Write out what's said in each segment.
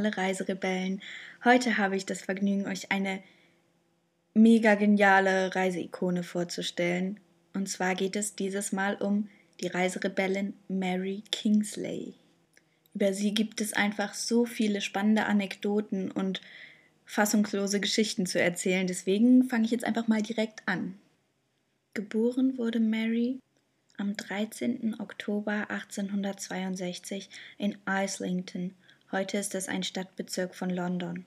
Alle Reiserebellen. Heute habe ich das Vergnügen, euch eine mega geniale Reiseikone vorzustellen. Und zwar geht es dieses Mal um die Reiserebellin Mary Kingsley. Über sie gibt es einfach so viele spannende Anekdoten und fassungslose Geschichten zu erzählen. Deswegen fange ich jetzt einfach mal direkt an. Geboren wurde Mary am 13. Oktober 1862 in Islington, heute ist es ein Stadtbezirk von London,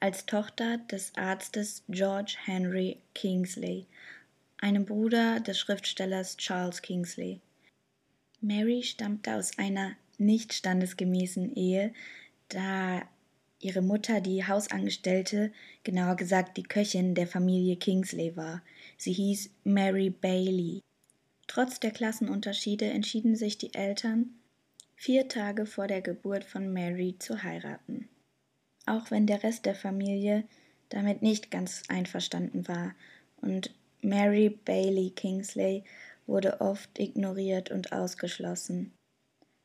als Tochter des Arztes George Henry Kingsley, einem Bruder des Schriftstellers Charles Kingsley. Mary stammte aus einer nicht standesgemäßen Ehe, da ihre Mutter die Hausangestellte, genauer gesagt die Köchin der Familie Kingsley war. Sie hieß Mary Bailey. Trotz der Klassenunterschiede entschieden sich die Eltern, vier Tage vor der Geburt von Mary zu heiraten. Auch wenn der Rest der Familie damit nicht ganz einverstanden war und Mary Bailey Kingsley wurde oft ignoriert und ausgeschlossen,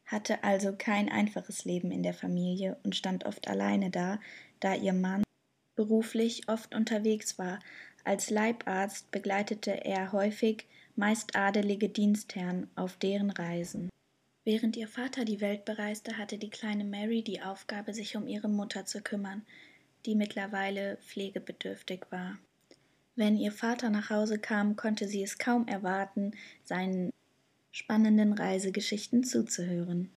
hatte also kein einfaches Leben in der Familie und stand oft alleine da, da ihr Mann beruflich oft unterwegs war. Als Leibarzt begleitete er häufig meist adelige Dienstherren auf deren Reisen. Während ihr Vater die Welt bereiste, hatte die kleine Mary die Aufgabe, sich um ihre Mutter zu kümmern, die mittlerweile pflegebedürftig war. Wenn ihr Vater nach Hause kam, konnte sie es kaum erwarten, seinen spannenden Reisegeschichten zuzuhören.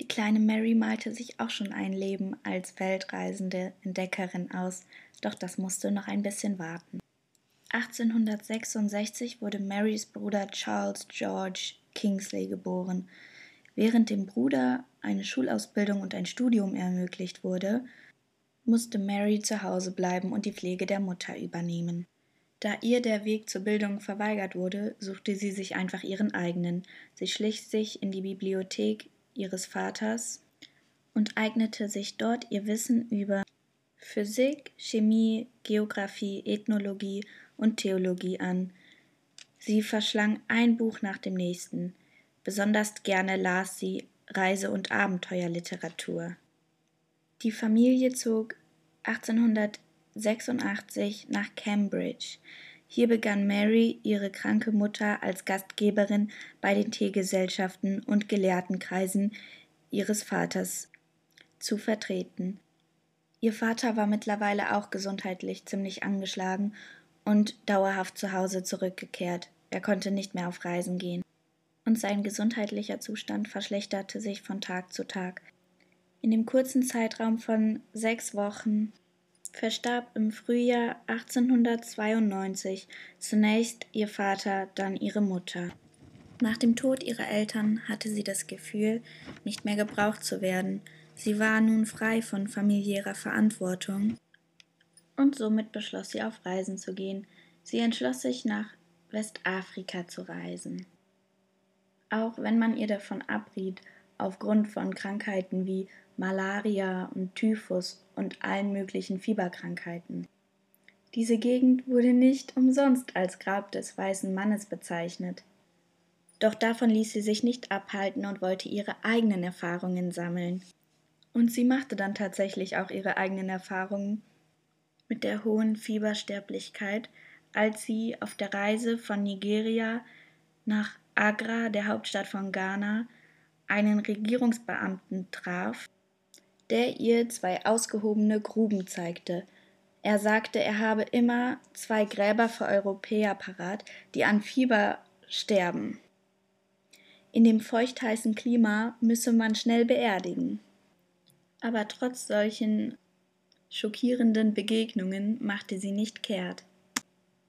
Die kleine Mary malte sich auch schon ein Leben als weltreisende Entdeckerin aus, doch das musste noch ein bisschen warten. 1866 wurde Marys Bruder Charles George Kingsley geboren. Während dem Bruder eine Schulausbildung und ein Studium ermöglicht wurde, musste Mary zu Hause bleiben und die Pflege der Mutter übernehmen. Da ihr der Weg zur Bildung verweigert wurde, suchte sie sich einfach ihren eigenen. Sie schlich sich in die Bibliothek ihres Vaters und eignete sich dort ihr Wissen über Physik, Chemie, Geographie, Ethnologie und Theologie an. Sie verschlang ein Buch nach dem nächsten. Besonders gerne las sie Reise- und Abenteuerliteratur. Die Familie zog 1886 nach Cambridge. Hier begann Mary, ihre kranke Mutter als Gastgeberin bei den Teegesellschaften und Gelehrtenkreisen ihres Vaters zu vertreten. Ihr Vater war mittlerweile auch gesundheitlich ziemlich angeschlagen und dauerhaft zu Hause zurückgekehrt. Er konnte nicht mehr auf Reisen gehen. Und sein gesundheitlicher Zustand verschlechterte sich von Tag zu Tag. In dem kurzen Zeitraum von sechs Wochen verstarb im Frühjahr 1892 zunächst ihr Vater, dann ihre Mutter. Nach dem Tod ihrer Eltern hatte sie das Gefühl, nicht mehr gebraucht zu werden. Sie war nun frei von familiärer Verantwortung und somit beschloss sie auf Reisen zu gehen. Sie entschloss sich nach Westafrika zu reisen. Auch wenn man ihr davon abriet, aufgrund von Krankheiten wie Malaria und Typhus und allen möglichen Fieberkrankheiten. Diese Gegend wurde nicht umsonst als Grab des weißen Mannes bezeichnet. Doch davon ließ sie sich nicht abhalten und wollte ihre eigenen Erfahrungen sammeln. Und sie machte dann tatsächlich auch ihre eigenen Erfahrungen mit der hohen Fiebersterblichkeit, als sie auf der Reise von Nigeria nach Agra, der Hauptstadt von Ghana, einen Regierungsbeamten traf, der ihr zwei ausgehobene Gruben zeigte. Er sagte, er habe immer zwei Gräber für Europäer parat, die an Fieber sterben. In dem feuchtheißen Klima müsse man schnell beerdigen. Aber trotz solchen schockierenden Begegnungen machte sie nicht kehrt.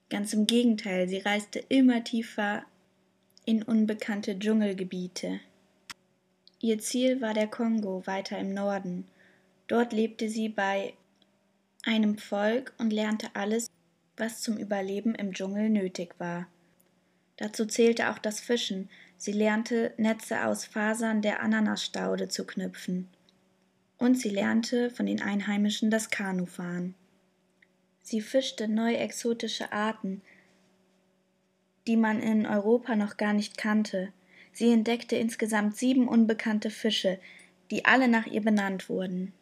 Ganz im Gegenteil, sie reiste immer tiefer in unbekannte Dschungelgebiete. Ihr Ziel war der Kongo weiter im Norden. Dort lebte sie bei einem Volk und lernte alles, was zum Überleben im Dschungel nötig war. Dazu zählte auch das Fischen. Sie lernte, Netze aus Fasern der Ananasstaude zu knüpfen und sie lernte von den Einheimischen das Kanufahren. Sie fischte neu exotische Arten, die man in Europa noch gar nicht kannte. Sie entdeckte insgesamt sieben unbekannte Fische, die alle nach ihr benannt wurden.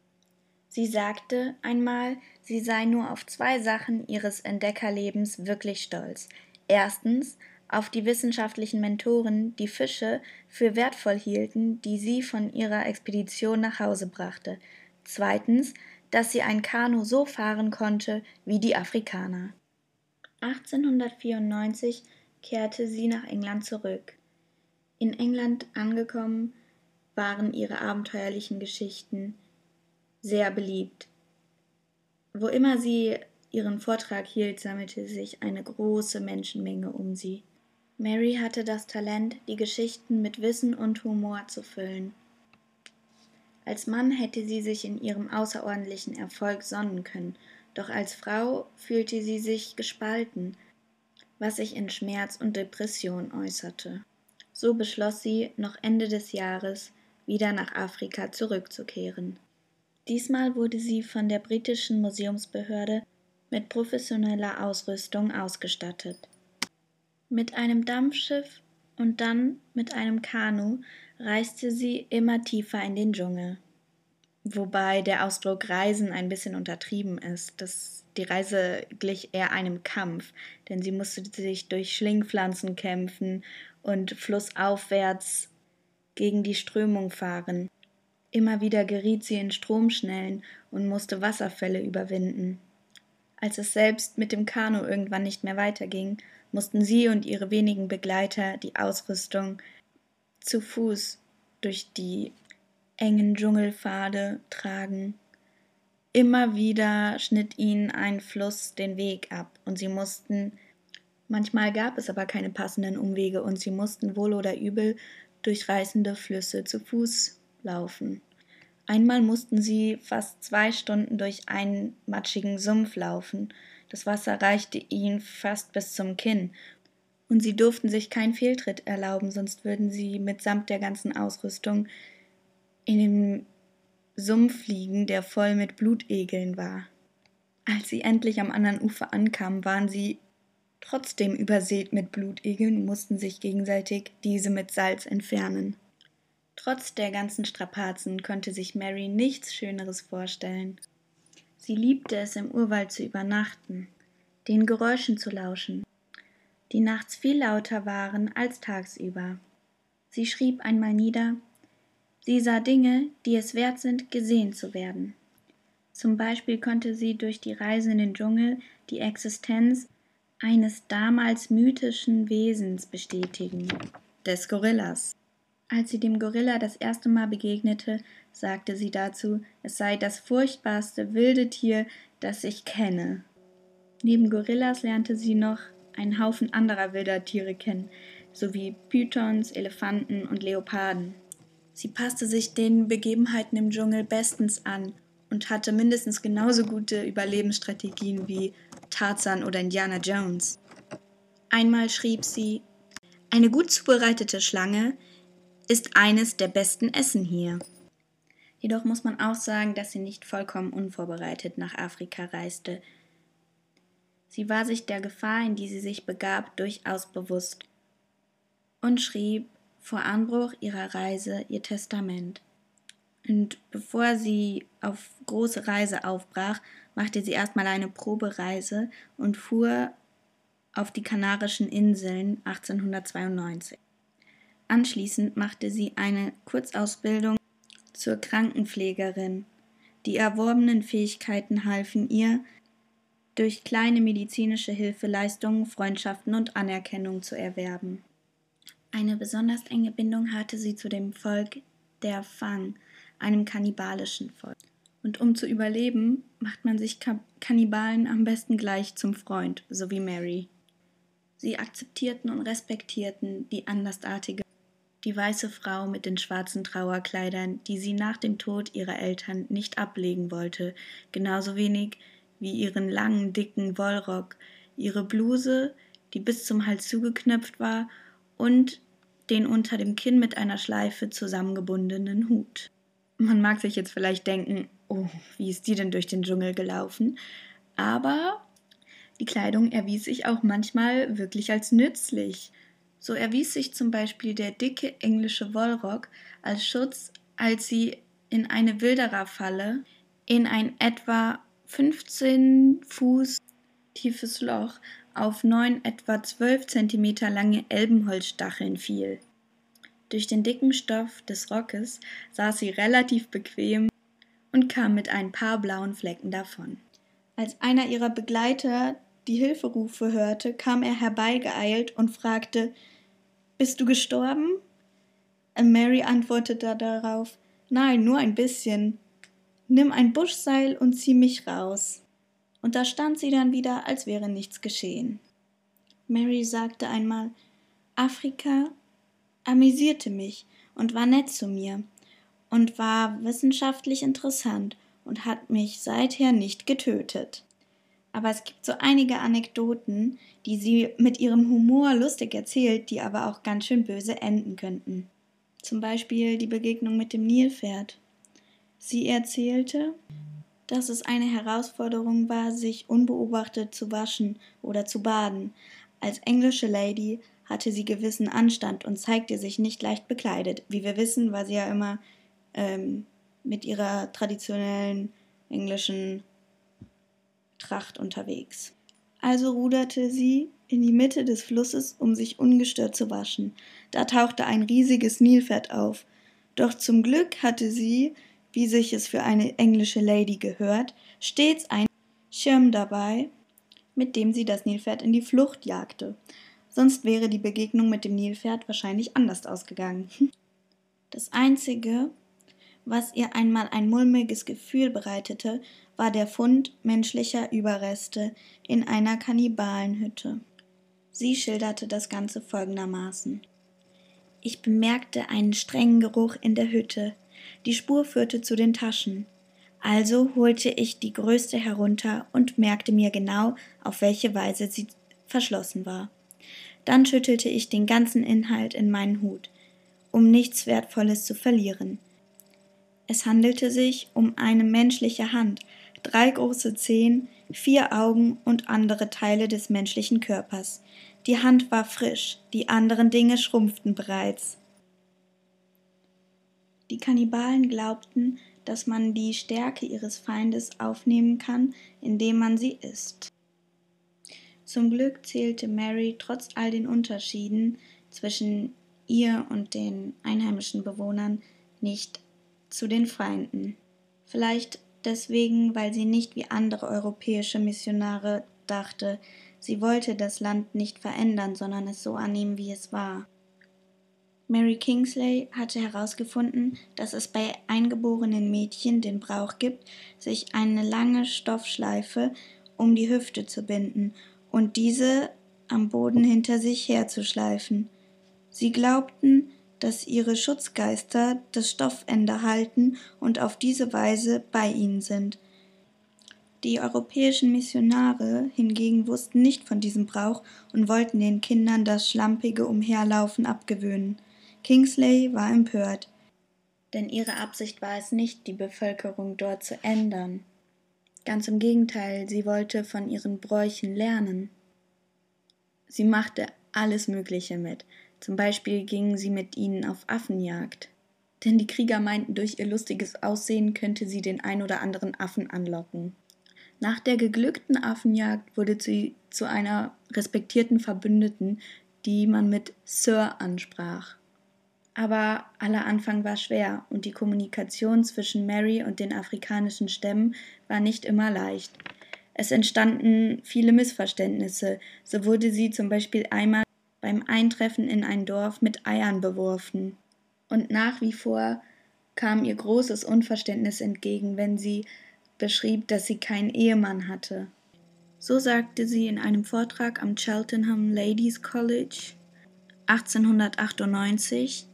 Sie sagte einmal, sie sei nur auf zwei Sachen ihres Entdeckerlebens wirklich stolz. Erstens auf die wissenschaftlichen Mentoren, die Fische für wertvoll hielten, die sie von ihrer Expedition nach Hause brachte. Zweitens, dass sie ein Kanu so fahren konnte wie die Afrikaner. 1894 kehrte sie nach England zurück. In England angekommen, waren ihre abenteuerlichen Geschichten sehr beliebt. Wo immer sie ihren Vortrag hielt, sammelte sich eine große Menschenmenge um sie. Mary hatte das Talent, die Geschichten mit Wissen und Humor zu füllen. Als Mann hätte sie sich in ihrem außerordentlichen Erfolg sonnen können, doch als Frau fühlte sie sich gespalten, was sich in Schmerz und Depression äußerte. So beschloss sie, noch Ende des Jahres wieder nach Afrika zurückzukehren. Diesmal wurde sie von der britischen Museumsbehörde mit professioneller Ausrüstung ausgestattet. Mit einem Dampfschiff und dann mit einem Kanu reiste sie immer tiefer in den Dschungel. Wobei der Ausdruck Reisen ein bisschen untertrieben ist. Das, die Reise glich eher einem Kampf, denn sie musste sich durch Schlingpflanzen kämpfen und flussaufwärts gegen die Strömung fahren. Immer wieder geriet sie in Stromschnellen und musste Wasserfälle überwinden. Als es selbst mit dem Kanu irgendwann nicht mehr weiterging, mussten sie und ihre wenigen Begleiter die Ausrüstung zu Fuß durch die engen Dschungelpfade tragen. Immer wieder schnitt ihnen ein Fluss den Weg ab und sie mussten, manchmal gab es aber keine passenden Umwege und sie mussten wohl oder übel durch reißende Flüsse zu Fuß laufen. Einmal mussten sie fast zwei Stunden durch einen matschigen Sumpf laufen. Das Wasser reichte ihnen fast bis zum Kinn. Und sie durften sich keinen Fehltritt erlauben, sonst würden sie mitsamt der ganzen Ausrüstung in den Sumpf liegen, der voll mit Blutegeln war. Als sie endlich am anderen Ufer ankamen, waren sie trotzdem übersät mit Blutegeln und mussten sich gegenseitig diese mit Salz entfernen. Trotz der ganzen Strapazen konnte sich Mary nichts Schöneres vorstellen. Sie liebte es, im Urwald zu übernachten, den Geräuschen zu lauschen, die nachts viel lauter waren als tagsüber. Sie schrieb einmal nieder, sie sah Dinge, die es wert sind, gesehen zu werden. Zum Beispiel konnte sie durch die Reise in den Dschungel die Existenz eines damals mythischen Wesens bestätigen, des Gorillas. Als sie dem Gorilla das erste Mal begegnete, sagte sie dazu, es sei das furchtbarste wilde Tier, das ich kenne. Neben Gorillas lernte sie noch einen Haufen anderer wilder Tiere kennen, sowie Pythons, Elefanten und Leoparden. Sie passte sich den Begebenheiten im Dschungel bestens an und hatte mindestens genauso gute Überlebensstrategien wie Tarzan oder Indiana Jones. Einmal schrieb sie Eine gut zubereitete Schlange ist eines der besten Essen hier. Jedoch muss man auch sagen, dass sie nicht vollkommen unvorbereitet nach Afrika reiste. Sie war sich der Gefahr, in die sie sich begab, durchaus bewusst und schrieb vor Anbruch ihrer Reise ihr Testament. Und bevor sie auf große Reise aufbrach, machte sie erstmal eine Probereise und fuhr auf die Kanarischen Inseln 1892. Anschließend machte sie eine Kurzausbildung zur Krankenpflegerin. Die erworbenen Fähigkeiten halfen ihr, durch kleine medizinische Hilfeleistungen Freundschaften und Anerkennung zu erwerben. Eine besonders enge Bindung hatte sie zu dem Volk der Fang, einem kannibalischen Volk. Und um zu überleben, macht man sich Kannibalen am besten gleich zum Freund, so wie Mary. Sie akzeptierten und respektierten die andersartige die weiße Frau mit den schwarzen Trauerkleidern, die sie nach dem Tod ihrer Eltern nicht ablegen wollte, genauso wenig wie ihren langen, dicken Wollrock, ihre Bluse, die bis zum Hals zugeknöpft war, und den unter dem Kinn mit einer Schleife zusammengebundenen Hut. Man mag sich jetzt vielleicht denken, oh, wie ist die denn durch den Dschungel gelaufen? Aber die Kleidung erwies sich auch manchmal wirklich als nützlich. So erwies sich zum Beispiel der dicke englische Wollrock als Schutz, als sie in eine Wildererfalle in ein etwa 15 Fuß tiefes Loch auf neun etwa zwölf Zentimeter lange Elbenholzstacheln fiel. Durch den dicken Stoff des Rockes saß sie relativ bequem und kam mit ein paar blauen Flecken davon. Als einer ihrer Begleiter die Hilferufe hörte, kam er herbeigeeilt und fragte Bist du gestorben? Mary antwortete darauf Nein, nur ein bisschen. Nimm ein Buschseil und zieh mich raus. Und da stand sie dann wieder, als wäre nichts geschehen. Mary sagte einmal Afrika amüsierte mich und war nett zu mir und war wissenschaftlich interessant und hat mich seither nicht getötet. Aber es gibt so einige Anekdoten, die sie mit ihrem Humor lustig erzählt, die aber auch ganz schön böse enden könnten. Zum Beispiel die Begegnung mit dem Nilpferd. Sie erzählte, dass es eine Herausforderung war, sich unbeobachtet zu waschen oder zu baden. Als englische Lady hatte sie gewissen Anstand und zeigte sich nicht leicht bekleidet. Wie wir wissen, war sie ja immer ähm, mit ihrer traditionellen englischen Tracht unterwegs. Also ruderte sie in die Mitte des Flusses, um sich ungestört zu waschen. Da tauchte ein riesiges Nilpferd auf. Doch zum Glück hatte sie, wie sich es für eine englische Lady gehört, stets einen Schirm dabei, mit dem sie das Nilpferd in die Flucht jagte. Sonst wäre die Begegnung mit dem Nilpferd wahrscheinlich anders ausgegangen. Das Einzige, was ihr einmal ein mulmiges Gefühl bereitete, war der Fund menschlicher Überreste in einer Kannibalenhütte. Sie schilderte das Ganze folgendermaßen. Ich bemerkte einen strengen Geruch in der Hütte. Die Spur führte zu den Taschen. Also holte ich die größte herunter und merkte mir genau, auf welche Weise sie verschlossen war. Dann schüttelte ich den ganzen Inhalt in meinen Hut, um nichts Wertvolles zu verlieren. Es handelte sich um eine menschliche Hand, drei große Zehen, vier Augen und andere Teile des menschlichen Körpers. Die Hand war frisch, die anderen Dinge schrumpften bereits. Die Kannibalen glaubten, dass man die Stärke ihres Feindes aufnehmen kann, indem man sie isst. Zum Glück zählte Mary trotz all den Unterschieden zwischen ihr und den einheimischen Bewohnern nicht zu den Feinden. Vielleicht deswegen, weil sie nicht wie andere europäische Missionare dachte, sie wollte das Land nicht verändern, sondern es so annehmen, wie es war. Mary Kingsley hatte herausgefunden, dass es bei eingeborenen Mädchen den Brauch gibt, sich eine lange Stoffschleife um die Hüfte zu binden und diese am Boden hinter sich herzuschleifen. Sie glaubten, dass ihre Schutzgeister das Stoffende halten und auf diese Weise bei ihnen sind. Die europäischen Missionare hingegen wussten nicht von diesem Brauch und wollten den Kindern das schlampige Umherlaufen abgewöhnen. Kingsley war empört, denn ihre Absicht war es nicht, die Bevölkerung dort zu ändern. Ganz im Gegenteil, sie wollte von ihren Bräuchen lernen. Sie machte alles Mögliche mit, zum Beispiel gingen sie mit ihnen auf Affenjagd. Denn die Krieger meinten, durch ihr lustiges Aussehen könnte sie den ein oder anderen Affen anlocken. Nach der geglückten Affenjagd wurde sie zu einer respektierten Verbündeten, die man mit Sir ansprach. Aber aller Anfang war schwer und die Kommunikation zwischen Mary und den afrikanischen Stämmen war nicht immer leicht. Es entstanden viele Missverständnisse. So wurde sie zum Beispiel einmal beim Eintreffen in ein Dorf mit Eiern beworfen. Und nach wie vor kam ihr großes Unverständnis entgegen, wenn sie beschrieb, dass sie keinen Ehemann hatte. So sagte sie in einem Vortrag am Cheltenham Ladies College 1898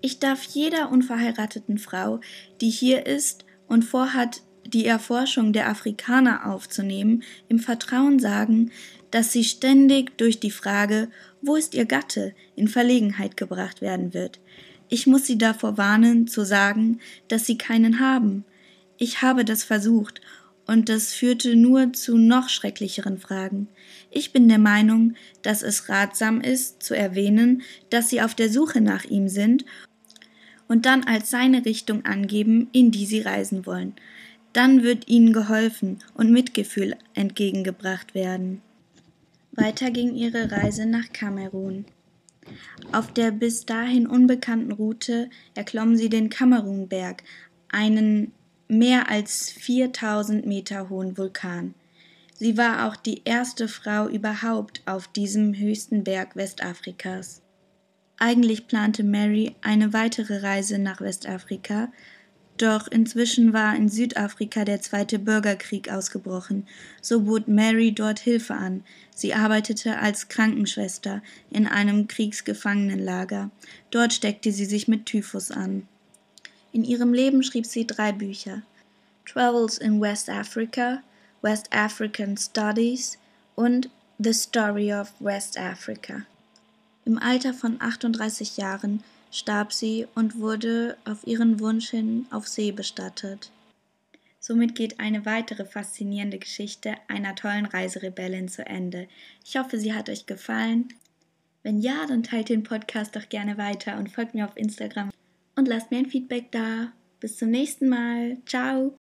Ich darf jeder unverheirateten Frau, die hier ist und vorhat, die Erforschung der Afrikaner aufzunehmen, im Vertrauen sagen, dass sie ständig durch die Frage, wo ist ihr Gatte, in Verlegenheit gebracht werden wird. Ich muss sie davor warnen, zu sagen, dass sie keinen haben. Ich habe das versucht, und das führte nur zu noch schrecklicheren Fragen. Ich bin der Meinung, dass es ratsam ist, zu erwähnen, dass sie auf der Suche nach ihm sind und dann als seine Richtung angeben, in die sie reisen wollen. Dann wird ihnen geholfen und Mitgefühl entgegengebracht werden. Weiter ging ihre Reise nach Kamerun. Auf der bis dahin unbekannten Route erklommen sie den Kamerunberg, einen mehr als 4000 Meter hohen Vulkan. Sie war auch die erste Frau überhaupt auf diesem höchsten Berg Westafrikas. Eigentlich plante Mary eine weitere Reise nach Westafrika, doch inzwischen war in Südafrika der zweite Bürgerkrieg ausgebrochen. So bot Mary dort Hilfe an. Sie arbeitete als Krankenschwester in einem Kriegsgefangenenlager. Dort steckte sie sich mit Typhus an. In ihrem Leben schrieb sie drei Bücher: Travels in West Africa, West African Studies und The Story of West Africa. Im Alter von 38 Jahren starb sie und wurde auf ihren Wunsch hin auf See bestattet. Somit geht eine weitere faszinierende Geschichte einer tollen Reiserebellin zu Ende. Ich hoffe, sie hat euch gefallen. Wenn ja, dann teilt den Podcast doch gerne weiter und folgt mir auf Instagram und lasst mir ein Feedback da. Bis zum nächsten Mal. Ciao.